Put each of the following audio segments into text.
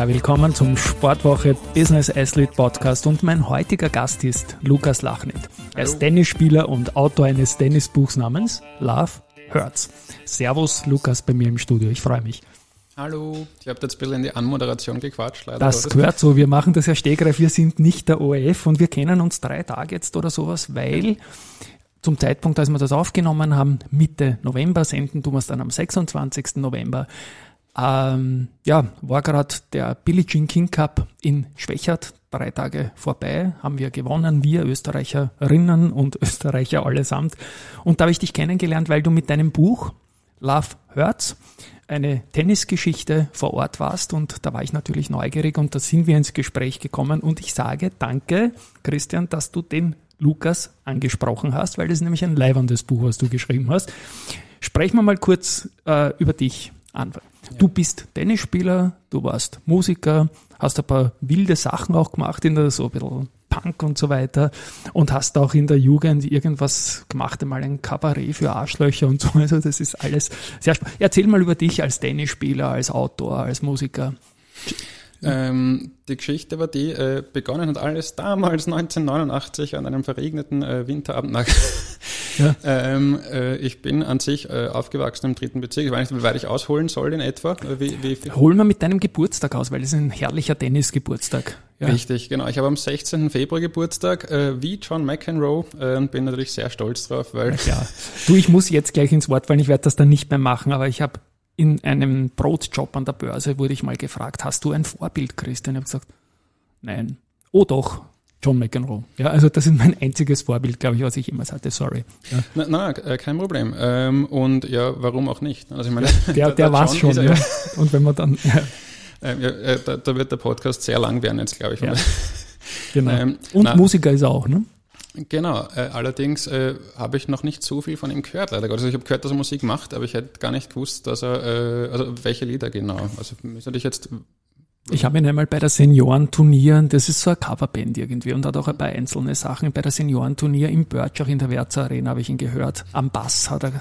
Ja, willkommen zum Sportwoche Business Athlete Podcast und mein heutiger Gast ist Lukas Lachnit. Er ist Tennisspieler und Autor eines Tennisbuchs namens Love Hurts. Servus Lukas bei mir im Studio, ich freue mich. Hallo, ich habe jetzt ein bisschen in die Anmoderation gequatscht. Leider das gehört so, wir machen das ja stegreif, wir sind nicht der ORF und wir kennen uns drei Tage jetzt oder sowas, weil zum Zeitpunkt, als wir das aufgenommen haben, Mitte November, senden tun wir es dann am 26. November, ähm, ja, war gerade der Billie Jean King Cup in Schwächert, drei Tage vorbei, haben wir gewonnen, wir Österreicherinnen und Österreicher allesamt. Und da habe ich dich kennengelernt, weil du mit deinem Buch Love Hurts eine Tennisgeschichte vor Ort warst und da war ich natürlich neugierig und da sind wir ins Gespräch gekommen und ich sage danke, Christian, dass du den Lukas angesprochen hast, weil das ist nämlich ein leiberndes Buch, was du geschrieben hast. Sprechen wir mal kurz äh, über dich an. Du bist Tennisspieler, du warst Musiker, hast ein paar wilde Sachen auch gemacht in der so ein bisschen Punk und so weiter und hast auch in der Jugend irgendwas gemacht, einmal ein Kabarett für Arschlöcher und so. Also das ist alles sehr spannend. Erzähl mal über dich als Tennisspieler, als Autor, als Musiker. Ähm, die Geschichte war die, äh, begonnen hat alles damals 1989 an einem verregneten äh, Winterabend. Nach ja. ähm, äh, ich bin an sich äh, aufgewachsen im dritten Bezirk. Ich weiß nicht, wie weit ich ausholen soll in etwa. Äh, wie, wie, Hol mal mit deinem Geburtstag aus, weil das ist ein herrlicher Tennisgeburtstag. Ja. Richtig, genau. Ich habe am 16. Februar Geburtstag, äh, wie John McEnroe, äh, und bin natürlich sehr stolz drauf, weil. Ja, du, ich muss jetzt gleich ins Wort fallen, ich werde das dann nicht mehr machen, aber ich habe in einem Brotjob an der Börse wurde ich mal gefragt, hast du ein Vorbild, Christian? Ich habe gesagt, nein. Oh doch, John McEnroe. Ja, also das ist mein einziges Vorbild, glaube ich, was ich immer hatte. Sorry. Ja. Na, na, äh, kein Problem. Ähm, und ja, warum auch nicht? Also ich meine, der, der, der war schon. Ja. Und wenn man dann. Ja. Ähm, ja, äh, da, da, wird der Podcast sehr lang werden jetzt, glaube ich. Ja. Genau. Ähm, und na, Musiker ist er auch, ne? Genau, äh, allerdings äh, habe ich noch nicht so viel von ihm gehört, leider. Also ich habe gehört, dass er Musik macht, aber ich hätte gar nicht gewusst, dass er, äh, also welche Lieder genau. Also müsste ich jetzt. Ich habe ihn einmal bei der Seniorenturnier, das ist so eine Coverband irgendwie und hat auch ein paar einzelne Sachen. Bei der Seniorenturnier im Birch, auch in der Werzer Arena, habe ich ihn gehört. Am Bass hat er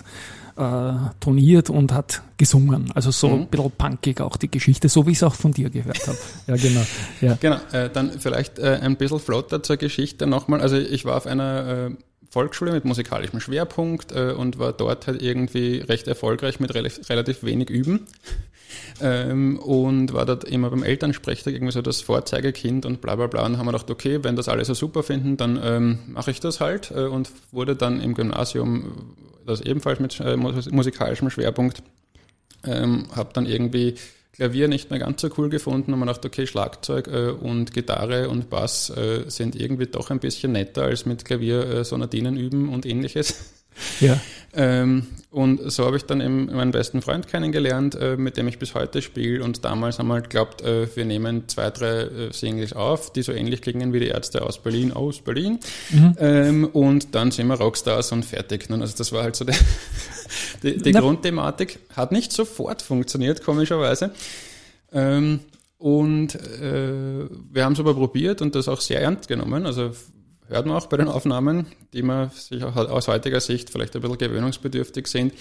äh, toniert und hat gesungen. Also so mhm. ein bisschen punkig auch die Geschichte, so wie ich es auch von dir gehört habe. Ja, genau. Ja. Genau, äh, dann vielleicht äh, ein bisschen flotter zur Geschichte nochmal. Also ich war auf einer äh, Volksschule mit musikalischem Schwerpunkt äh, und war dort halt irgendwie recht erfolgreich mit relativ, relativ wenig Üben. Ähm, und war dort immer beim Elternsprechtag irgendwie so das Vorzeigekind und bla bla bla. Und haben wir gedacht, okay, wenn das alle so super finden, dann ähm, mache ich das halt. Äh, und wurde dann im Gymnasium, das ebenfalls mit äh, musikalischem Schwerpunkt, ähm, habe dann irgendwie Klavier nicht mehr ganz so cool gefunden und man dachte, okay, Schlagzeug äh, und Gitarre und Bass äh, sind irgendwie doch ein bisschen netter als mit Klavier äh, Sonatinen üben und ähnliches. Ja. Ähm, und so habe ich dann eben meinen besten Freund kennengelernt, äh, mit dem ich bis heute spiele. Und damals haben wir halt geglaubt, äh, wir nehmen zwei, drei äh, Singles auf, die so ähnlich klingen wie die Ärzte aus Berlin, aus Berlin. Mhm. Ähm, und dann sind wir Rockstars und fertig. Also das war halt so der, die, die Grundthematik. Hat nicht sofort funktioniert, komischerweise. Ähm, und äh, wir haben es aber probiert und das auch sehr ernst genommen. Also hört man auch bei den Aufnahmen, die man sich auch aus heutiger Sicht vielleicht ein bisschen gewöhnungsbedürftig sind.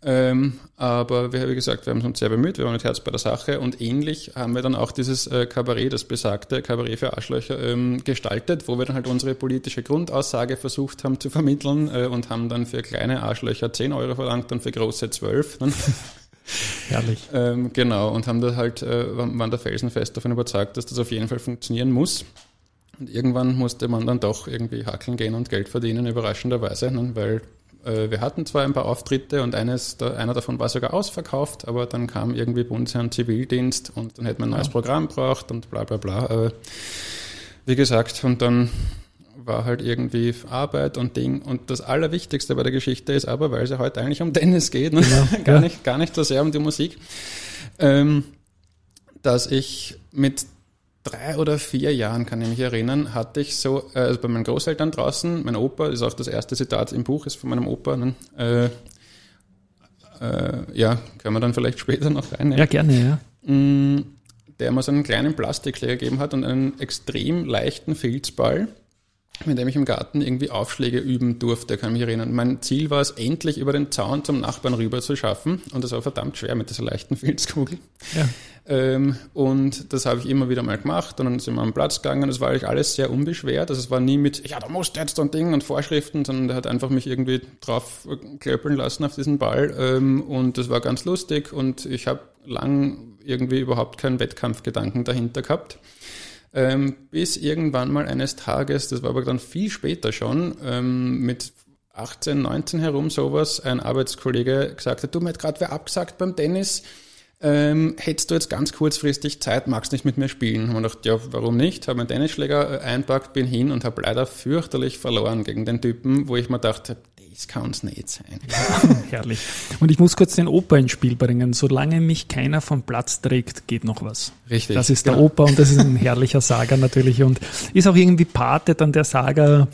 Ähm, aber wie, wie gesagt, wir haben uns sehr bemüht, wir waren mit Herz bei der Sache und ähnlich haben wir dann auch dieses äh, Kabarett, das besagte Kabarett für Arschlöcher, ähm, gestaltet, wo wir dann halt unsere politische Grundaussage versucht haben zu vermitteln äh, und haben dann für kleine Arschlöcher 10 Euro verlangt und für große 12. Herrlich. Ähm, genau, und haben da halt, äh, waren da felsenfest davon überzeugt, dass das auf jeden Fall funktionieren muss. Und irgendwann musste man dann doch irgendwie hackeln gehen und Geld verdienen, überraschenderweise, ne? weil wir hatten zwar ein paar Auftritte und eines, einer davon war sogar ausverkauft, aber dann kam irgendwie Bundesheer und Zivildienst und dann hätte man ein neues. Programm braucht und bla bla bla. Äh, wie gesagt, und dann war halt irgendwie Arbeit und Ding. Und das Allerwichtigste bei der Geschichte ist aber, weil es ja heute eigentlich um Tennis geht, ne? ja. gar, ja. nicht, gar nicht so sehr um die Musik, ähm, dass ich mit drei oder vier Jahren, kann ich mich erinnern, hatte ich so, äh, also bei meinen Großeltern draußen, mein Opa, das ist auch das erste Zitat im Buch, ist von meinem Opa, ne? äh, äh, ja, können wir dann vielleicht später noch rein. Ja, gerne, ja. Mm, der mir so einen kleinen Plastikschläger gegeben hat und einen extrem leichten Filzball mit dem ich im Garten irgendwie Aufschläge üben durfte, kann ich mich erinnern. Mein Ziel war es, endlich über den Zaun zum Nachbarn rüber zu schaffen. Und das war verdammt schwer mit dieser leichten Filzkugel. Ja. Ähm, und das habe ich immer wieder mal gemacht. Und dann sind wir am Platz gegangen. Das war eigentlich alles sehr unbeschwert. Also es war nie mit, ja, da musst du jetzt so ein Ding und Vorschriften, sondern der hat einfach mich irgendwie drauf klöppeln lassen auf diesen Ball. Ähm, und das war ganz lustig. Und ich habe lang irgendwie überhaupt keinen Wettkampfgedanken dahinter gehabt. Ähm, bis irgendwann mal eines Tages, das war aber dann viel später schon, ähm, mit 18, 19 herum sowas, ein Arbeitskollege gesagt hat, du, mir hat gerade wer abgesagt beim Tennis, ähm, hättest du jetzt ganz kurzfristig Zeit, magst nicht mit mir spielen? Und ich dachte, ja, warum nicht? Habe meinen Tennisschläger äh, einpackt, bin hin und habe leider fürchterlich verloren gegen den Typen, wo ich mir dachte, das kann es nicht sein. Herrlich. Und ich muss kurz den Opa ins Spiel bringen. Solange mich keiner vom Platz trägt, geht noch was. Richtig. Das ist der genau. Opa und das ist ein herrlicher Saga natürlich und ist auch irgendwie Pate dann der Saga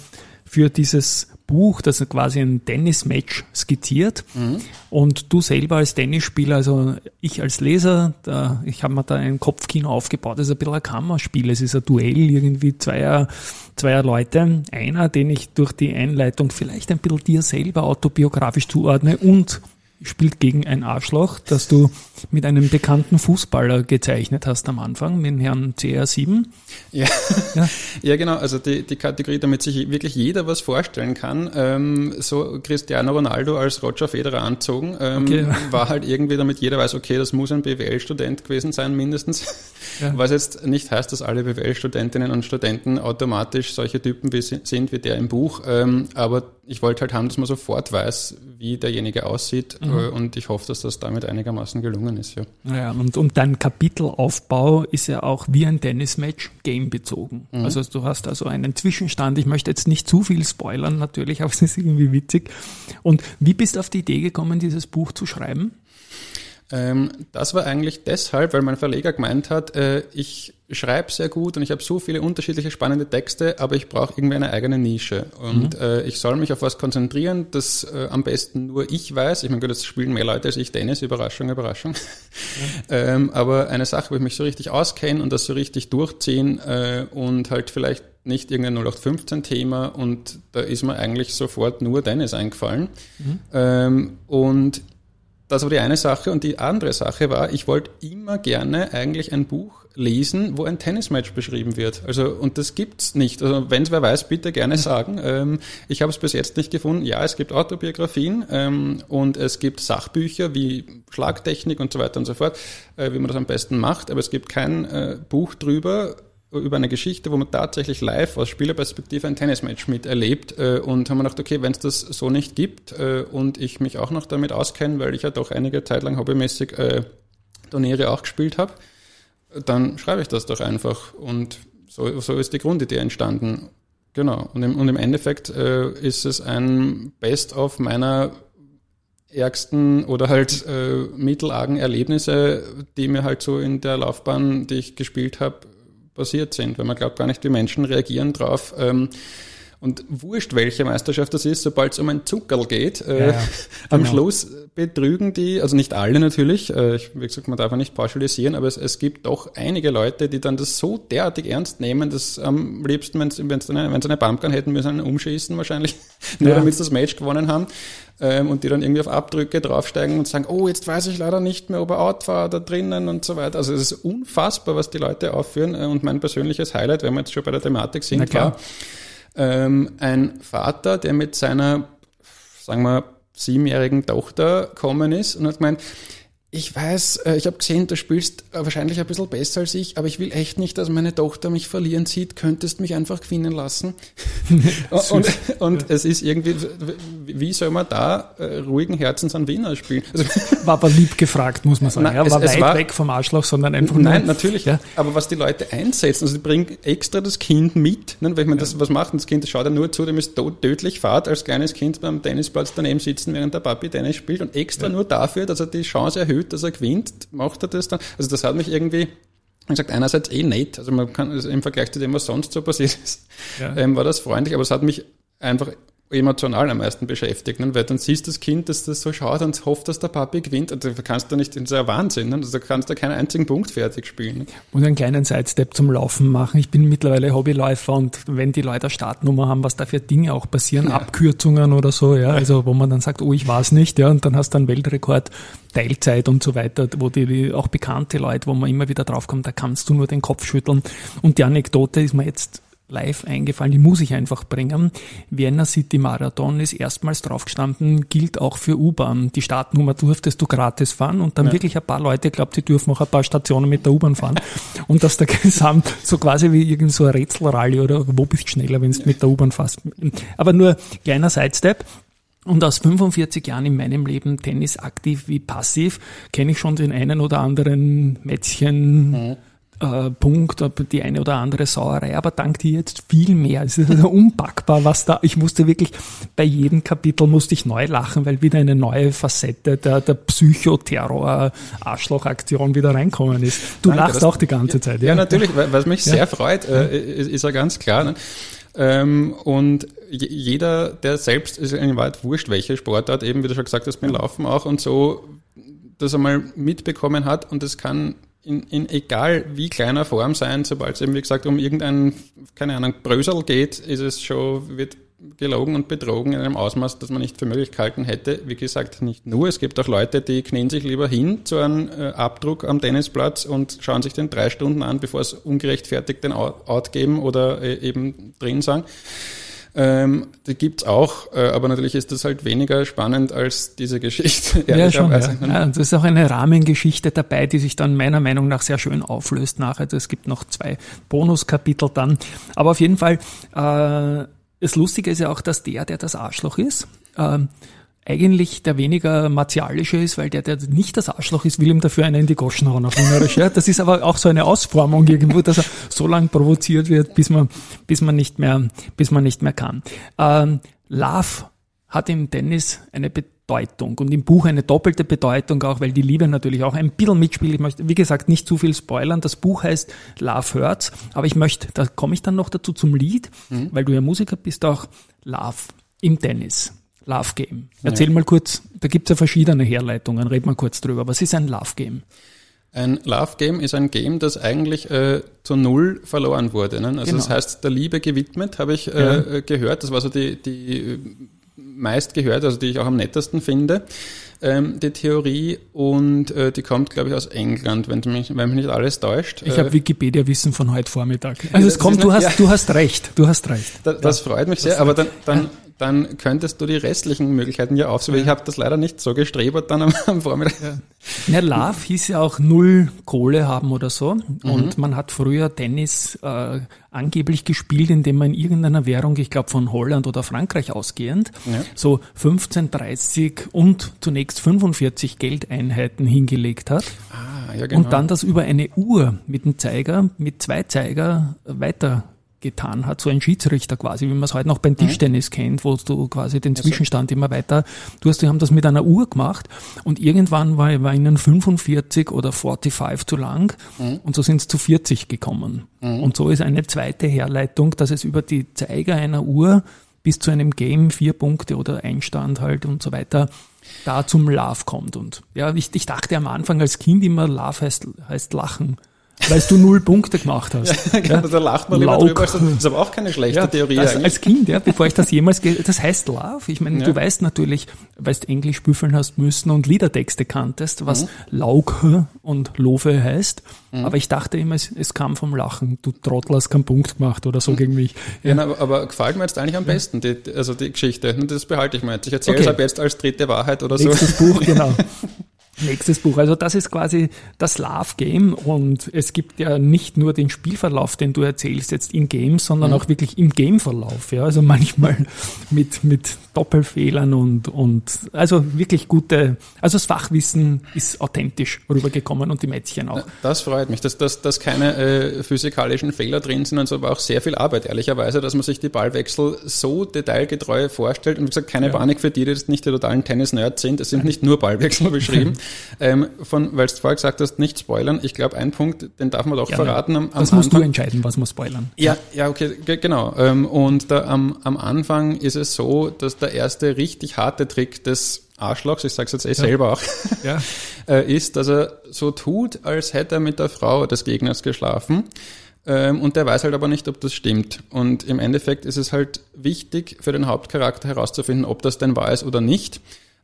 für dieses Buch, das quasi ein Tennis-Match skizziert. Mhm. Und du selber als Tennisspieler, also ich als Leser, da, ich habe mir da ein Kopfkino aufgebaut, das ist ein bisschen ein Kammerspiel. Es ist ein Duell irgendwie zweier, zweier Leute. Einer, den ich durch die Einleitung vielleicht ein bisschen dir selber autobiografisch zuordne und spielt gegen ein Arschloch, das du mit einem bekannten Fußballer gezeichnet hast am Anfang, mit Herrn CR7. Ja, ja. ja genau. Also die, die Kategorie, damit sich wirklich jeder was vorstellen kann. Ähm, so Cristiano Ronaldo als Roger Federer anzogen, ähm, okay. war halt irgendwie, damit jeder weiß, okay, das muss ein BWL-Student gewesen sein, mindestens. Ja. Was jetzt nicht heißt, dass alle BWL-Studentinnen und Studenten automatisch solche Typen wie, sind wie der im Buch. Ähm, aber ich wollte halt haben, dass man sofort weiß, wie derjenige aussieht. Mhm. Äh, und ich hoffe, dass das damit einigermaßen gelungen ist. Ja, ja und, und dein Kapitelaufbau ist ja auch wie ein Tennismatch gamebezogen. Mhm. Also du hast also einen Zwischenstand. Ich möchte jetzt nicht zu viel spoilern natürlich, aber es ist irgendwie witzig. Und wie bist du auf die Idee gekommen, dieses Buch zu schreiben? Ähm, das war eigentlich deshalb, weil mein Verleger gemeint hat, äh, ich schreibe sehr gut und ich habe so viele unterschiedliche spannende Texte, aber ich brauche irgendwie eine eigene Nische. Und mhm. äh, ich soll mich auf was konzentrieren, das äh, am besten nur ich weiß. Ich meine, gut, das spielen mehr Leute als ich Tennis, Überraschung, Überraschung. Mhm. aber eine Sache, wo ich mich so richtig auskenne und das so richtig durchziehen und halt vielleicht nicht irgendein 0815-Thema und da ist mir eigentlich sofort nur Tennis eingefallen. Mhm. Ähm, und das war die eine Sache. Und die andere Sache war, ich wollte immer gerne eigentlich ein Buch lesen, wo ein Tennismatch beschrieben wird. Also, und das gibt's nicht. Also, wenn es wer weiß, bitte gerne sagen. Ähm, ich habe es bis jetzt nicht gefunden. Ja, es gibt Autobiografien ähm, und es gibt Sachbücher wie Schlagtechnik und so weiter und so fort, äh, wie man das am besten macht, aber es gibt kein äh, Buch drüber, über eine Geschichte, wo man tatsächlich live aus Spielerperspektive ein Tennismatch miterlebt äh, und haben wir gedacht, okay, wenn es das so nicht gibt äh, und ich mich auch noch damit auskenne, weil ich ja doch einige Zeit lang hobbymäßig äh, Turniere auch gespielt habe, dann schreibe ich das doch einfach und so, so ist die Grundidee entstanden. Genau. Und im, und im Endeffekt äh, ist es ein Best-of meiner ärgsten oder halt äh, mittelargen Erlebnisse, die mir halt so in der Laufbahn, die ich gespielt habe, passiert sind, weil man glaubt gar nicht, wie Menschen reagieren drauf. Ähm, und wurscht, welche Meisterschaft das ist, sobald es um ein Zuckerl geht, äh, ja, am genau. Schluss betrügen die, also nicht alle natürlich, äh, ich, wie gesagt, man darf ja nicht pauschalisieren, aber es, es gibt doch einige Leute, die dann das so derartig ernst nehmen, dass am liebsten, wenn sie eine, wenn sie eine Pumpgun hätten, müssen einen umschießen wahrscheinlich, nur ja. damit sie das Match gewonnen haben ähm, und die dann irgendwie auf Abdrücke draufsteigen und sagen, oh, jetzt weiß ich leider nicht mehr, ob er out war da drinnen und so weiter. Also es ist unfassbar, was die Leute aufführen äh, und mein persönliches Highlight, wenn wir jetzt schon bei der Thematik sind, war, ähm, ein Vater, der mit seiner, sagen wir, siebenjährigen Tochter kommen ist und hat gemeint, ich weiß, äh, ich habe gesehen, du spielst äh, wahrscheinlich ein bisschen besser als ich, aber ich will echt nicht, dass meine Tochter mich verlieren sieht. Könntest mich einfach gewinnen lassen? und, und ja. es ist irgendwie, wie soll man da äh, ruhigen Herzens an Wiener spielen? Also, war aber lieb gefragt, muss man sagen. Nein, ja, war es, weit war, weg vom Arschloch, sondern einfach Nein, nur, natürlich. Ja. Aber was die Leute einsetzen, also die bringen extra das Kind mit, ne, weil man das was macht, das Kind schaut ja nur zu, dem ist tödlich fad als kleines Kind beim Tennisplatz daneben sitzen, während der Papi Tennis spielt und extra nur dafür, dass er die Chance erhöht, dass er gewinnt, macht er das dann. Also das hat mich irgendwie wie gesagt, einerseits eh nett, also man kann also im Vergleich zu dem, was sonst so passiert ist, ja. ähm, war das freundlich, aber es hat mich einfach emotional am meisten beschäftigt, ne? weil dann siehst du das Kind, dass das so schaut und hofft, dass der Papi gewinnt und da kannst du nicht, ist ja Wahnsinn, also da kannst du keinen einzigen Punkt fertig spielen. Und einen kleinen Sidestep zum Laufen machen. Ich bin mittlerweile Hobbyläufer und wenn die Leute eine Startnummer haben, was da für Dinge auch passieren, ja. Abkürzungen oder so, ja, also wo man dann sagt, oh, ich weiß nicht, ja, und dann hast du einen Weltrekord, Teilzeit und so weiter, wo die auch bekannte Leute, wo man immer wieder draufkommt, da kannst du nur den Kopf schütteln. Und die Anekdote ist mir jetzt live eingefallen, die muss ich einfach bringen. Vienna City Marathon ist erstmals draufgestanden, gilt auch für U-Bahn. Die Startnummer durftest du gratis fahren und dann ja. wirklich ein paar Leute glaubt, sie dürfen auch ein paar Stationen mit der U-Bahn fahren. und dass der Gesamt so quasi wie irgend so ein Rätselrally oder wo bist du schneller, wenn du mit der U-Bahn fährst. Aber nur kleiner Sidestep. Und aus 45 Jahren in meinem Leben Tennis aktiv wie passiv kenne ich schon den einen oder anderen Mätzchen. Mhm äh, Punkt, die eine oder andere Sauerei, aber dank dir jetzt viel mehr. Es ist also unpackbar, was da, ich musste wirklich, bei jedem Kapitel musste ich neu lachen, weil wieder eine neue Facette der, der Psychoterror-Arschlochaktion wieder reinkommen ist. Du Danke, lachst auch die ganze Zeit. Ja, ja natürlich, was mich ja. sehr freut, äh, ist, ist ja ganz klar. Ne? Ähm, und jeder, der selbst, ist in Wahrheit wurscht, welche Sportart, eben wie du schon gesagt hast, beim Laufen auch und so, das einmal mitbekommen hat und das kann in, in egal wie kleiner Form sein, sobald es eben, wie gesagt, um irgendein, keine Ahnung, Brösel geht, ist es schon, wird gelogen und betrogen in einem Ausmaß, das man nicht für möglich gehalten hätte. Wie gesagt, nicht nur. Es gibt auch Leute, die knien sich lieber hin zu einem äh, Abdruck am Tennisplatz und schauen sich den drei Stunden an, bevor es ungerechtfertigt den Out geben oder äh, eben drin sagen. Ähm, die gibt's auch, äh, aber natürlich ist das halt weniger spannend als diese Geschichte. Ja, schon, ja. ja, das ist auch eine Rahmengeschichte dabei, die sich dann meiner Meinung nach sehr schön auflöst nachher. Es gibt noch zwei Bonuskapitel dann. Aber auf jeden Fall, äh, das Lustige ist ja auch, dass der, der das Arschloch ist, äh, eigentlich der weniger martialische ist, weil der, der nicht das Arschloch ist, will ihm dafür einen in die Goschen hauen auf Wienerisch. Ja? Das ist aber auch so eine Ausformung irgendwo, dass er so lang provoziert wird, bis man, bis man nicht mehr, bis man nicht mehr kann. Ähm, Love hat im Tennis eine Bedeutung und im Buch eine doppelte Bedeutung auch, weil die Liebe natürlich auch ein bisschen mitspielt. Ich möchte, wie gesagt, nicht zu viel spoilern. Das Buch heißt Love Hurts, aber ich möchte, da komme ich dann noch dazu zum Lied, mhm. weil du ja Musiker bist, auch Love im Tennis. Love Game. Erzähl ja. mal kurz, da gibt es ja verschiedene Herleitungen, red mal kurz drüber. Was ist ein Love Game? Ein Love Game ist ein Game, das eigentlich äh, zu null verloren wurde. Ne? Also genau. das heißt, der Liebe gewidmet, habe ich äh, ja. gehört. Das war so die, die meist gehört, also die ich auch am nettesten finde, ähm, die Theorie. Und äh, die kommt, glaube ich, aus England, wenn, mich, wenn mich nicht alles täuscht. Ich habe äh, Wikipedia-Wissen von heute Vormittag. Also es kommt, du hast, ja. du hast recht, du hast recht. Da, das freut mich sehr, aber dann, dann dann könntest du die restlichen Möglichkeiten ja aufsuchen. Ja. Ich habe das leider nicht so gestrebert dann am, am Vormittag. Ja. Ja, Love hieß ja auch null Kohle haben oder so. Mhm. Und man hat früher Tennis äh, angeblich gespielt, indem man in irgendeiner Währung, ich glaube von Holland oder Frankreich ausgehend, ja. so 15, 30 und zunächst 45 Geldeinheiten hingelegt hat. Ah, ja, genau. Und dann das über eine Uhr mit dem Zeiger, mit zwei Zeiger weiter getan hat, so ein Schiedsrichter quasi, wie man es heute noch beim mhm. Tischtennis kennt, wo du quasi den Zwischenstand immer weiter, du hast, die haben das mit einer Uhr gemacht und irgendwann war, war ihnen 45 oder 45 zu lang mhm. und so sind es zu 40 gekommen. Mhm. Und so ist eine zweite Herleitung, dass es über die Zeiger einer Uhr bis zu einem Game vier Punkte oder Einstand halt und so weiter da zum Love kommt. Und ja, ich, ich dachte am Anfang als Kind immer, Love heißt, heißt Lachen weil du null Punkte gemacht hast. Ja, genau, da lacht man lieber drüber. Das ist aber auch keine schlechte ja, Theorie also Als Kind, ja, bevor ich das jemals, das heißt Love. Ich meine, ja. du weißt natürlich, weil du Englisch büffeln hast müssen und Liedertexte kanntest, was mhm. Lauke und Love heißt. Mhm. Aber ich dachte immer, es, es, kam vom Lachen. Du Trottel hast keinen Punkt gemacht oder so mhm. gegen mich. Ja, aber, aber, gefällt mir jetzt eigentlich am besten, die, also die Geschichte. Das behalte ich mir jetzt. Ich erzähle okay. es ab jetzt als dritte Wahrheit oder so. Nächstes Buch, genau. Nächstes Buch. Also das ist quasi das Love Game und es gibt ja nicht nur den Spielverlauf, den du erzählst jetzt in Games, sondern mhm. auch wirklich im Gameverlauf. Ja, also manchmal mit mit Doppelfehlern und und also wirklich gute. Also das Fachwissen ist authentisch rübergekommen und die Mädchen auch. Das freut mich, dass dass, dass keine äh, physikalischen Fehler drin sind und so, aber auch sehr viel Arbeit ehrlicherweise, dass man sich die Ballwechsel so detailgetreu vorstellt und wie gesagt keine ja. Panik für die, die jetzt nicht die totalen Tennis-Nerds sind. Es sind nicht nur Ballwechsel beschrieben. Ähm, von, weil du vorher gesagt hast, nicht spoilern. Ich glaube, ein Punkt, den darf man doch ja, verraten. Am, am das musst Anfang. du entscheiden, was muss spoilern. Ja, ja, okay, genau. Ähm, und da, am, am Anfang ist es so, dass der erste richtig harte Trick des Arschlochs, ich sage es jetzt eh ja. selber auch, ja. Äh, ist, dass er so tut, als hätte er mit der Frau des Gegners geschlafen. Ähm, und der weiß halt aber nicht, ob das stimmt. Und im Endeffekt ist es halt wichtig für den Hauptcharakter herauszufinden, ob das denn wahr ist oder nicht.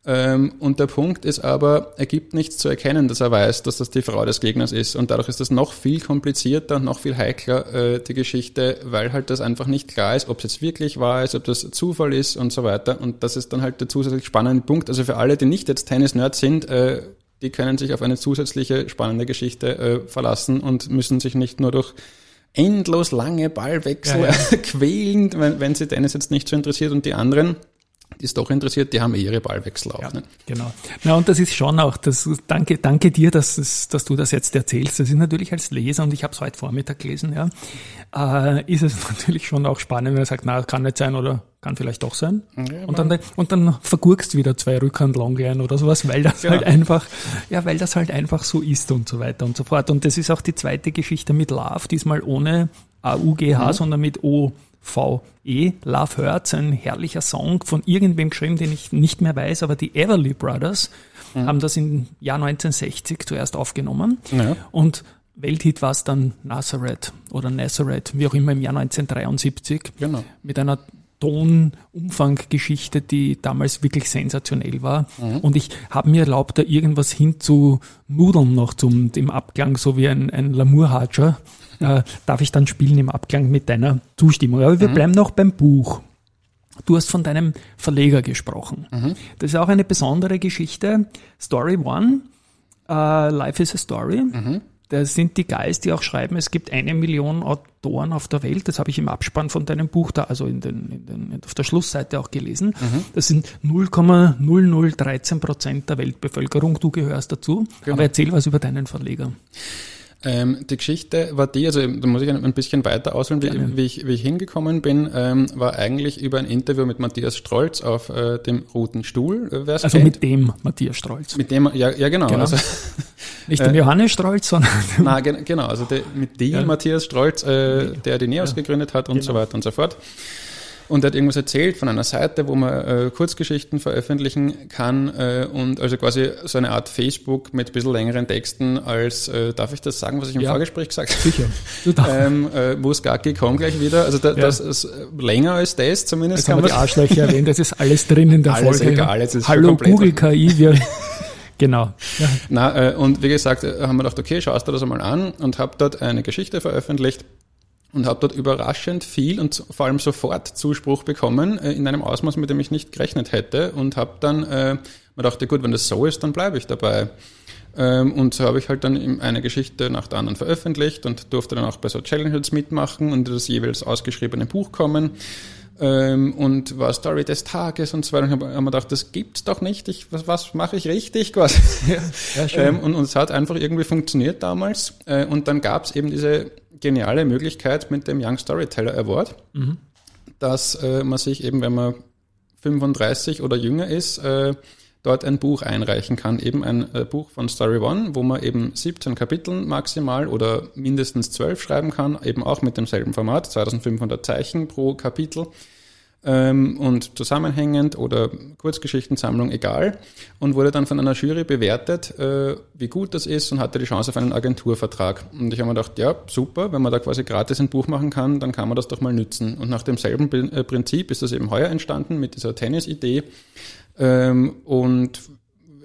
Ähm, und der Punkt ist aber, er gibt nichts zu erkennen, dass er weiß, dass das die Frau des Gegners ist. Und dadurch ist das noch viel komplizierter und noch viel heikler, äh, die Geschichte, weil halt das einfach nicht klar ist, ob es jetzt wirklich wahr ist, ob das Zufall ist und so weiter. Und das ist dann halt der zusätzlich spannende Punkt. Also für alle, die nicht jetzt Tennis-Nerds sind, äh, die können sich auf eine zusätzliche spannende Geschichte äh, verlassen und müssen sich nicht nur durch endlos lange Ballwechsel ja, ja. quälen, wenn, wenn sie Tennis jetzt nicht so interessiert und die anderen es doch interessiert, die haben eh ihre Ballwechsel auch. Ja, ne? Genau. Na, und das ist schon auch, das, danke, danke dir, dass, dass du das jetzt erzählst. Das ist natürlich als Leser, und ich habe es heute Vormittag gelesen, ja, äh, ist es natürlich schon auch spannend, wenn er sagt, na, kann nicht sein oder kann vielleicht doch sein. Ja, und, dann, und dann vergurkst wieder zwei Rückhand Longline oder sowas, weil das genau. halt einfach, ja, weil das halt einfach so ist und so weiter und so fort. Und das ist auch die zweite Geschichte mit Love, diesmal ohne AUGH, mhm. sondern mit O. VE, Love Hurts, ein herrlicher Song von irgendwem geschrieben, den ich nicht mehr weiß, aber die Everly Brothers mhm. haben das im Jahr 1960 zuerst aufgenommen. Ja. Und Welthit war es dann Nazareth oder Nazareth, wie auch immer im Jahr 1973, genau. mit einer Tonumfanggeschichte, die damals wirklich sensationell war. Mhm. Und ich habe mir erlaubt, da irgendwas hinzunudeln noch zum dem Abklang, so wie ein, ein Lamour-Hatscher äh, darf ich dann spielen im Abklang mit deiner Zustimmung. Aber wir mhm. bleiben noch beim Buch. Du hast von deinem Verleger gesprochen. Mhm. Das ist auch eine besondere Geschichte. Story One, uh, Life is a Story. Mhm. Das sind die Guys, die auch schreiben, es gibt eine Million Autoren auf der Welt. Das habe ich im Abspann von deinem Buch da, also in den, in den, auf der Schlussseite auch gelesen. Mhm. Das sind 0,0013 Prozent der Weltbevölkerung. Du gehörst dazu. Genau. Aber erzähl was über deinen Verleger. Ähm, die Geschichte war die, also da muss ich ein, bisschen weiter ausholen, wie, wie, ich, wie ich hingekommen bin, ähm, war eigentlich über ein Interview mit Matthias Strolz auf äh, dem Roten Stuhl. Äh, also kennt. mit dem Matthias Strolz. Mit dem, ja, ja genau. genau. Also, Nicht dem äh, Johannes Strolz, sondern Nein, genau, also de, mit dem ja. Matthias Strolz, äh, der die Neos ja. gegründet hat und genau. so weiter und so fort und er hat irgendwas erzählt von einer Seite, wo man äh, Kurzgeschichten veröffentlichen kann äh, und also quasi so eine Art Facebook mit ein bisschen längeren Texten als, äh, darf ich das sagen, was ich im ja, Vorgespräch gesagt habe? Sicher. ähm, äh, Muskaki kommt gleich wieder, also da, ja. das ist länger als das zumindest. Jetzt haben wir die Arschlöcher erwähnt, das ist alles drin in der alles Folge. Egal, jetzt ist Hallo Google KI, wir... Genau. Ja. Na, äh, und wie gesagt, äh, haben wir gedacht, okay, schaust du das einmal an und habe dort eine Geschichte veröffentlicht, und habe dort überraschend viel und vor allem sofort Zuspruch bekommen äh, in einem Ausmaß, mit dem ich nicht gerechnet hätte und habe dann äh, mir dachte, gut, wenn das so ist, dann bleibe ich dabei. Ähm, und so habe ich halt dann eine Geschichte nach der anderen veröffentlicht und durfte dann auch bei so Challenges mitmachen und das jeweils ausgeschriebene Buch kommen ähm, und war Story des Tages und so weiter. Und ich habe mir gedacht, das gibt's doch nicht. Ich, was, was mache ich richtig quasi? Ja, ähm, und, und es hat einfach irgendwie funktioniert damals. Äh, und dann gab's eben diese geniale Möglichkeit mit dem Young Storyteller Award, mhm. dass äh, man sich eben, wenn man 35 oder jünger ist, äh, dort ein Buch einreichen kann. Eben ein äh, Buch von Story One, wo man eben 17 Kapiteln maximal oder mindestens 12 schreiben kann, eben auch mit demselben Format, 2500 Zeichen pro Kapitel ähm, und zusammenhängend oder Kurzgeschichtensammlung, egal, und wurde dann von einer Jury bewertet, äh, wie gut das ist und hatte die Chance auf einen Agenturvertrag. Und ich habe mir gedacht, ja, super, wenn man da quasi gratis ein Buch machen kann, dann kann man das doch mal nützen. Und nach demselben äh, Prinzip ist das eben heuer entstanden mit dieser Tennis-Idee. Ähm, und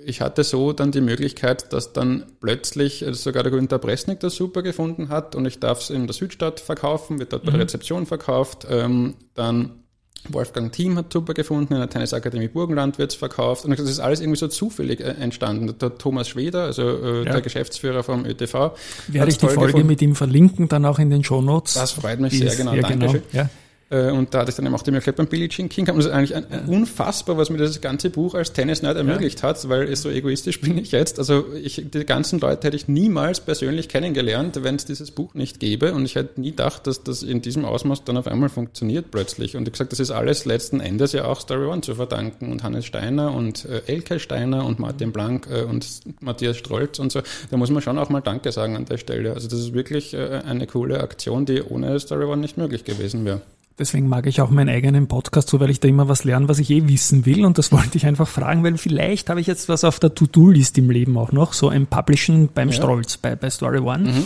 ich hatte so dann die Möglichkeit, dass dann plötzlich also sogar der Günter Bresnik das super gefunden hat und ich darf es in der Südstadt verkaufen, wird dort bei der mhm. Rezeption verkauft. Ähm, dann Wolfgang Thiem hat super gefunden, in der Tennisakademie Burgenland wird es verkauft. Und das ist alles irgendwie so zufällig äh, entstanden. Der Thomas Schweder, also äh, ja. der Geschäftsführer vom ÖTV. Werde ich die Folge gefunden. mit ihm verlinken, dann auch in den Shownotes. Das freut mich sehr, genau. Ja, Dankeschön. Genau. Ja. Äh, und da hatte ich dann eben auch die Möglichkeit beim Billie Jean King. Und das ist eigentlich ein, ein unfassbar, was mir das ganze Buch als Tennis-Nerd ermöglicht ja. hat, weil so egoistisch bin ich jetzt. Also ich, die ganzen Leute hätte ich niemals persönlich kennengelernt, wenn es dieses Buch nicht gäbe. Und ich hätte nie gedacht, dass das in diesem Ausmaß dann auf einmal funktioniert plötzlich. Und ich gesagt, das ist alles letzten Endes ja auch Story One zu verdanken und Hannes Steiner und äh, Elke Steiner und Martin Blank äh, und Matthias Strolz und so. Da muss man schon auch mal Danke sagen an der Stelle. Also das ist wirklich äh, eine coole Aktion, die ohne Story One nicht möglich gewesen wäre. Deswegen mag ich auch meinen eigenen Podcast so, weil ich da immer was lerne, was ich eh wissen will. Und das wollte ich einfach fragen, weil vielleicht habe ich jetzt was auf der To-Do-List im Leben auch noch, so ein Publishen beim ja. Strolz, bei, bei Story One. Mhm.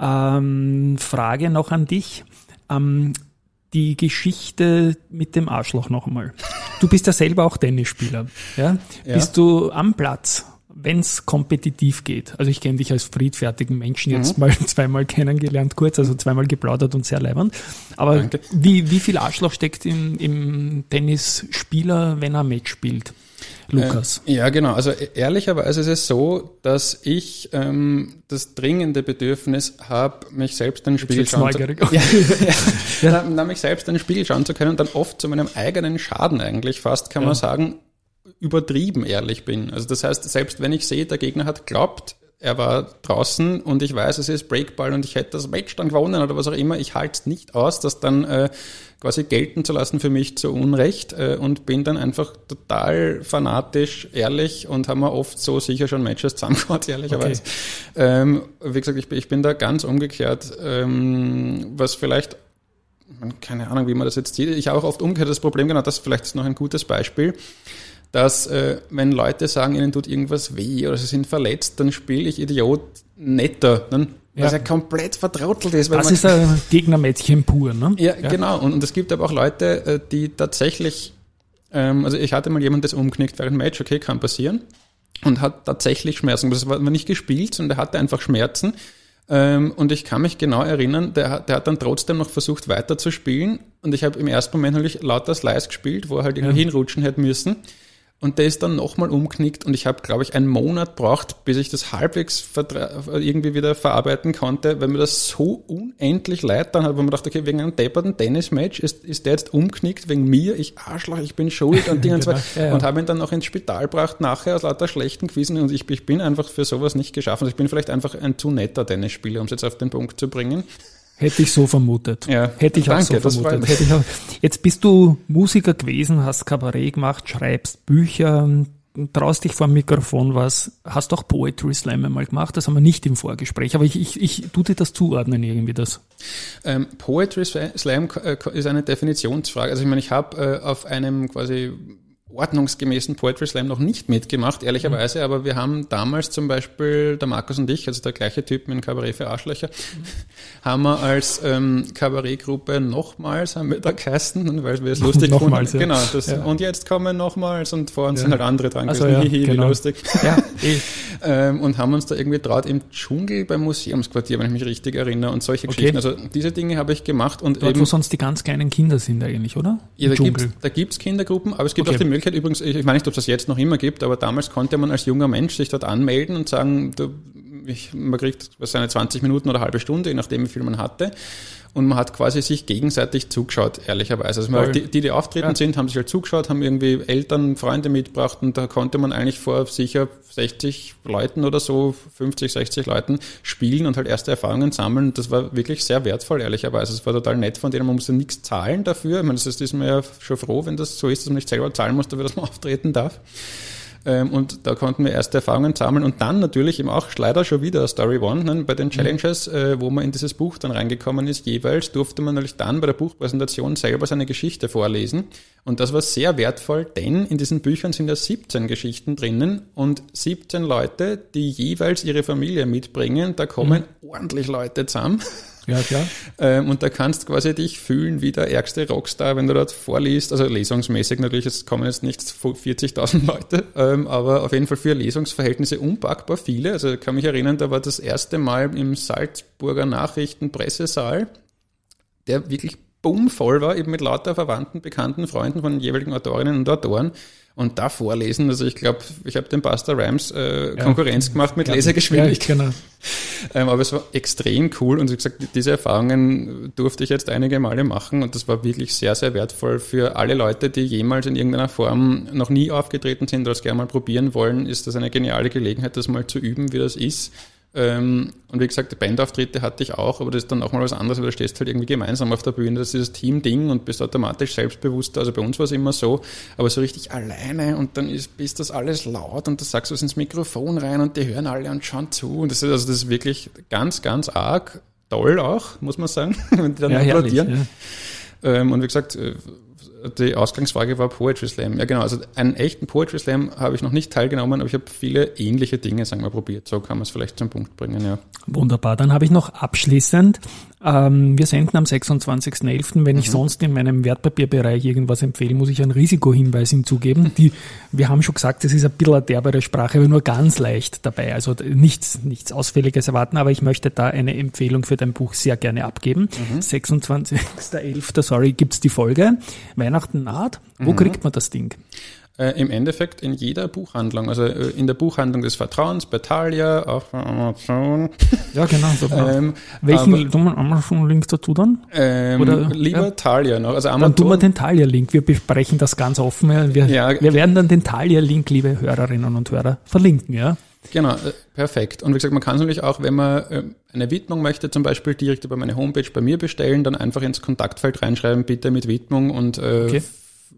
Ähm, Frage noch an dich. Ähm, die Geschichte mit dem Arschloch noch einmal. Du bist ja selber auch Tennisspieler. Ja? ja. Bist du am Platz wenn es kompetitiv geht. Also ich kenne dich als friedfertigen Menschen jetzt mhm. mal zweimal kennengelernt, kurz, also zweimal geplaudert und sehr leibend. Aber wie, wie viel Arschloch steckt im, im Tennisspieler, wenn er Match spielt? Lukas. Äh, ja, genau. Also e-, ehrlicherweise ist es so, dass ich ähm, das dringende Bedürfnis habe, mich selbst in den Spiegel schauen zu können. Ja, ja, ja. mich selbst in den Spiegel schauen zu können und dann oft zu meinem eigenen Schaden eigentlich fast, kann ja. man sagen, übertrieben ehrlich bin. Also das heißt, selbst wenn ich sehe, der Gegner hat glaubt, er war draußen und ich weiß, es ist Breakball und ich hätte das Match dann gewonnen oder was auch immer, ich halte es nicht aus, das dann äh, quasi gelten zu lassen für mich zu Unrecht äh, und bin dann einfach total fanatisch ehrlich und haben wir oft so sicher schon Matches zusammengehauen, ehrlicherweise. Okay. Ähm, wie gesagt, ich, ich, bin da ganz umgekehrt, ähm, was vielleicht keine Ahnung, wie man das jetzt sieht. Ich habe auch oft umgekehrt das Problem, genau das vielleicht ist noch ein gutes Beispiel dass äh, wenn Leute sagen, ihnen tut irgendwas weh oder sie sind verletzt, dann spiele ich Idiot netter, dann, ja. was ja komplett vertrautelt ist. das ist ein Gegnermädchen pur, ne? Ja, ja. genau. Und, und es gibt aber auch Leute, äh, die tatsächlich, ähm, also ich hatte mal jemand, das umknickt während Match, okay, kann passieren, und hat tatsächlich Schmerzen. Das war nicht gespielt, sondern er hatte einfach Schmerzen. Ähm, und ich kann mich genau erinnern, der, der hat dann trotzdem noch versucht weiter zu spielen. Und ich habe im ersten Moment natürlich lauter Slice gespielt, wo er halt irgendwie ja. hinrutschen hätte müssen. Und der ist dann nochmal umknickt und ich habe, glaube ich, einen Monat braucht, bis ich das halbwegs irgendwie wieder verarbeiten konnte, weil mir das so unendlich leid dann hat, wo man dachte, okay, wegen einem depperten Tennismatch ist, ist der jetzt umknickt wegen mir, ich Arschloch, ich bin schuld und Dingen genau, ja, ja. und habe ihn dann noch ins Spital gebracht nachher aus lauter schlechten Quizzen und ich, ich bin einfach für sowas nicht geschaffen. Also ich bin vielleicht einfach ein zu netter Tennisspieler, um es jetzt auf den Punkt zu bringen. Hätte ich so vermutet. Ja, Hätte ich danke, auch so vermutet. Hätte ich auch, jetzt bist du Musiker gewesen, hast Kabarett gemacht, schreibst Bücher, traust dich vor dem Mikrofon was, hast auch Poetry Slam einmal gemacht, das haben wir nicht im Vorgespräch, aber ich, ich, ich tu dir das zuordnen irgendwie das. Ähm, Poetry Slam äh, ist eine Definitionsfrage. Also ich meine, ich habe äh, auf einem quasi ordnungsgemäßen Poetry Slam noch nicht mitgemacht, ehrlicherweise, mhm. aber wir haben damals zum Beispiel, der Markus und ich, also der gleiche Typ mit dem Kabarett für Arschlöcher, mhm. haben wir als ähm, Kabarettgruppe nochmals, haben wir da geheißen, weil wir es lustig nochmals, Ja. Genau, das, ja. und jetzt kommen nochmals und vor uns ja. sind halt andere dran gewesen, also, ja, hihi, genau. wie lustig. Ja, eh. ähm, und haben uns da irgendwie traut im Dschungel beim Museumsquartier, wenn ich mich richtig erinnere, und solche okay. Geschichten. Also diese Dinge habe ich gemacht und Dort, eben, wo sonst die ganz kleinen Kinder sind eigentlich, oder? Ja, da gibt es Kindergruppen, aber es gibt okay. auch die Möglichkeit übrigens, ich, ich weiß nicht, ob es das jetzt noch immer gibt, aber damals konnte man als junger Mensch sich dort anmelden und sagen, du, ich, man kriegt seine 20 Minuten oder halbe Stunde, je nachdem wie viel man hatte und man hat quasi sich gegenseitig zugeschaut, ehrlicherweise. Also halt die, die, die auftreten ja. sind, haben sich halt zugeschaut, haben irgendwie Eltern, Freunde mitgebracht und da konnte man eigentlich vor sicher 60 Leuten oder so, 50, 60 Leuten spielen und halt erste Erfahrungen sammeln. Das war wirklich sehr wertvoll, ehrlicherweise. Es war total nett von denen, man musste nichts zahlen dafür. Ich meine, das ist man ja schon froh, wenn das so ist, dass man nicht selber zahlen muss dafür, dass man auftreten darf. Ähm, und da konnten wir erste Erfahrungen sammeln und dann natürlich eben auch leider schon wieder Story One ne, bei den Challenges, äh, wo man in dieses Buch dann reingekommen ist, jeweils durfte man natürlich dann bei der Buchpräsentation selber seine Geschichte vorlesen. Und das war sehr wertvoll, denn in diesen Büchern sind ja 17 Geschichten drinnen und 17 Leute, die jeweils ihre Familie mitbringen, da kommen mhm. ordentlich Leute zusammen. Ja, klar. Ähm, und da kannst quasi dich fühlen wie der ärgste Rockstar, wenn du dort vorliest. Also lesungsmäßig natürlich, es kommen jetzt nicht 40.000 Leute, ähm, aber auf jeden Fall für Lesungsverhältnisse unpackbar viele. Also ich kann mich erinnern, da war das erste Mal im Salzburger Nachrichtenpressesaal, der wirklich bummvoll war, eben mit lauter Verwandten, Bekannten, Freunden von den jeweiligen Autorinnen und Autoren und da vorlesen. Also ich glaube, ich habe dem Buster Rhymes äh, ja, Konkurrenz gemacht mit Lesegeschwindigkeit. Ja, genau. ähm, aber es war extrem cool und wie gesagt, diese Erfahrungen durfte ich jetzt einige Male machen und das war wirklich sehr, sehr wertvoll für alle Leute, die jemals in irgendeiner Form noch nie aufgetreten sind oder es gerne mal probieren wollen, ist das eine geniale Gelegenheit, das mal zu üben, wie das ist und wie gesagt, Bandauftritte hatte ich auch, aber das ist dann auch mal was anderes, weil du stehst halt irgendwie gemeinsam auf der Bühne. Das ist dieses Team-Ding und bist automatisch selbstbewusster. Also bei uns war es immer so, aber so richtig alleine und dann ist, bist das alles laut und du sagst was ins Mikrofon rein und die hören alle und schauen zu. Und das ist, also das ist wirklich ganz, ganz arg toll auch, muss man sagen, wenn die dann ja, applaudieren. Herrlich, ja. ähm, und wie gesagt, äh, die Ausgangsfrage war Poetry Slam. Ja, genau. Also einen echten Poetry Slam habe ich noch nicht teilgenommen, aber ich habe viele ähnliche Dinge, sagen wir, probiert. So kann man es vielleicht zum Punkt bringen, ja. Wunderbar. Dann habe ich noch abschließend, ähm, wir senden am 26.11. Wenn mhm. ich sonst in meinem Wertpapierbereich irgendwas empfehle, muss ich einen Risikohinweis hinzugeben. Die, wir haben schon gesagt, es ist ein bisschen eine derbere Sprache, aber nur ganz leicht dabei. Also nichts, nichts Ausfälliges erwarten, aber ich möchte da eine Empfehlung für dein Buch sehr gerne abgeben. Mhm. 26.11. sorry, gibt's die Folge. Weihnachten naht. Wo mhm. kriegt man das Ding? Äh, Im Endeffekt in jeder Buchhandlung, also äh, in der Buchhandlung des Vertrauens, bei Thalia, bei Amazon. Ja, genau. ähm, Welchen Amazon-Link dazu dann? Ähm, Oder, lieber ja. Thalia noch. Also Amazon, dann tun wir den Thalia-Link. Wir besprechen das ganz offen. Wir, ja, wir werden dann den Thalia-Link, liebe Hörerinnen und Hörer, verlinken. Ja. Genau, äh, perfekt. Und wie gesagt, man kann es natürlich auch, wenn man eine Widmung möchte, zum Beispiel direkt über meine Homepage bei mir bestellen, dann einfach ins Kontaktfeld reinschreiben, bitte mit Widmung und okay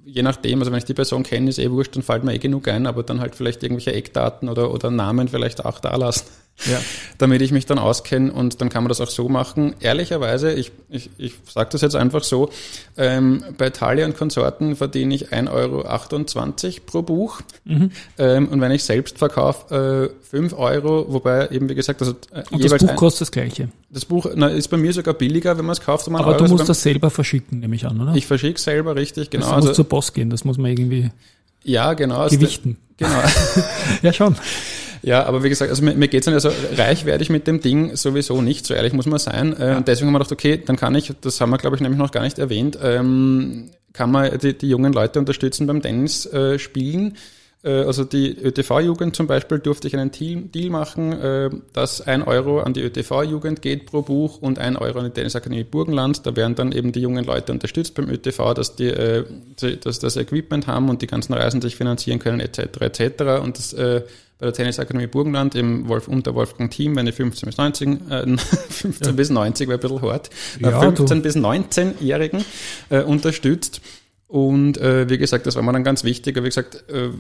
je nachdem, also wenn ich die Person kenne, ist eh wurscht, dann fällt mir eh genug ein, aber dann halt vielleicht irgendwelche Eckdaten oder, oder Namen vielleicht auch da lassen ja. damit ich mich dann auskenne und dann kann man das auch so machen. Ehrlicherweise, ich, ich, ich sage das jetzt einfach so, ähm, bei Thalia und Konsorten verdiene ich 1,28 Euro pro Buch mhm. ähm, und wenn ich selbst verkaufe, äh, 5 Euro, wobei eben wie gesagt, also äh, und das Buch kostet das gleiche? Das Buch na, ist bei mir sogar billiger, wenn man es kauft. Um Aber Euro. du musst also das selber verschicken, nehme ich an, oder? Ich verschicke selber, richtig, genau. Das muss also, zur Post gehen, das muss man irgendwie ja, genau. gewichten. Genau. ja, schon. Ja, aber wie gesagt, also mir, mir geht es nicht, also reich werde ich mit dem Ding sowieso nicht, so ehrlich muss man sein. Äh, ja. Und deswegen haben wir gedacht, okay, dann kann ich, das haben wir glaube ich nämlich noch gar nicht erwähnt, ähm, kann man die, die jungen Leute unterstützen beim Tennis äh, spielen. Äh, also die ÖTV-Jugend zum Beispiel durfte ich einen Deal machen, äh, dass ein Euro an die ÖTV-Jugend geht pro Buch und ein Euro an die Tennisakademie Burgenland. Da werden dann eben die jungen Leute unterstützt beim ÖTV, dass die äh, dass das Equipment haben und die ganzen Reisen sich finanzieren können etc. etc. Und das bei der Tennisakademie Burgenland im Wolf, unter Wolfgang Team, wenn die 15 bis 19, äh, 15 ja. bis 90 war ein bisschen hart, ja, 15 du. bis 19-Jährigen äh, unterstützt. Und äh, wie gesagt, das war mir dann ganz wichtig. Wie gesagt, äh,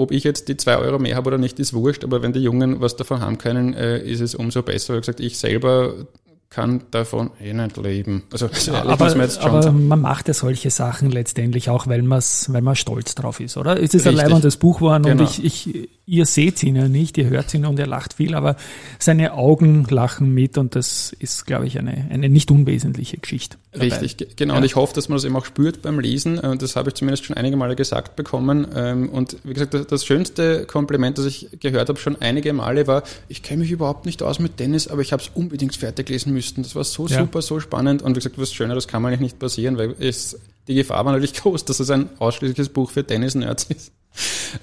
ob ich jetzt die zwei Euro mehr habe oder nicht, ist wurscht, aber wenn die Jungen was davon haben können, äh, ist es umso besser. Wie gesagt, ich selber kann davon eh nicht leben. Also ja, aber, aber man macht ja solche Sachen letztendlich auch, weil, man's, weil man stolz drauf ist, oder? Es ist ein leibendes Buch geworden genau. und ich, ich, ihr seht ihn ja nicht, ihr hört ihn und er lacht viel, aber seine Augen lachen mit und das ist, glaube ich, eine, eine nicht unwesentliche Geschichte. Dabei. Richtig, genau. Ja. Und ich hoffe, dass man das eben auch spürt beim Lesen. Und das habe ich zumindest schon einige Male gesagt bekommen. Ähm, und wie gesagt, das schönste Kompliment, das ich gehört habe, schon einige Male war, ich kenne mich überhaupt nicht aus mit Tennis, aber ich habe es unbedingt fertig lesen müssen. Das war so ja. super, so spannend. Und wie gesagt, was Schöneres kann man eigentlich nicht passieren, weil es, die Gefahr war natürlich groß, dass es ein ausschließliches Buch für Tennis-Nerds ist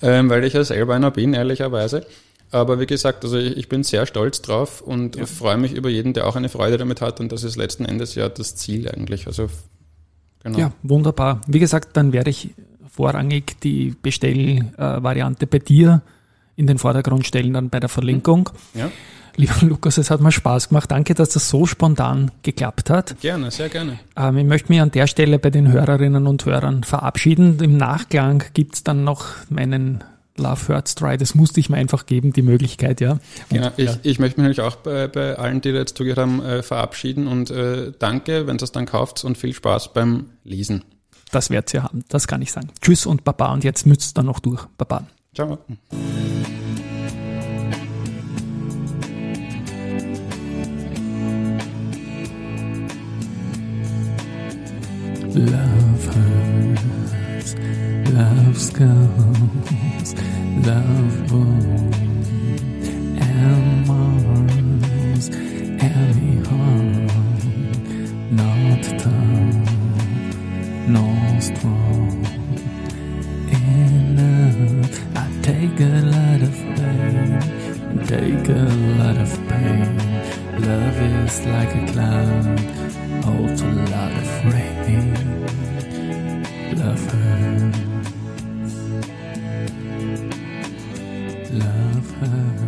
ähm, weil ich ja selber einer bin, ehrlicherweise. Aber wie gesagt, also ich, bin sehr stolz drauf und ja. freue mich über jeden, der auch eine Freude damit hat. Und das ist letzten Endes ja das Ziel eigentlich. Also genau. Ja, wunderbar. Wie gesagt, dann werde ich vorrangig die Bestellvariante bei dir in den Vordergrund stellen, dann bei der Verlinkung. Ja. Lieber Lukas, es hat mir Spaß gemacht. Danke, dass das so spontan geklappt hat. Gerne, sehr gerne. Ähm, ich möchte mich an der Stelle bei den Hörerinnen und Hörern verabschieden. Im Nachklang gibt's dann noch meinen Love Hurts Try, das musste ich mir einfach geben, die Möglichkeit, ja. Genau, ich, ja. ich möchte mich natürlich auch bei, bei allen, die jetzt zugehört haben, äh, verabschieden und äh, danke, wenn ihr es dann kauft und viel Spaß beim Lesen. Das werdet ihr haben, das kann ich sagen. Tschüss und Baba und jetzt ihr dann noch durch. Baba. Ciao. Love hurts, love scars, love wound, hurts, love hurts.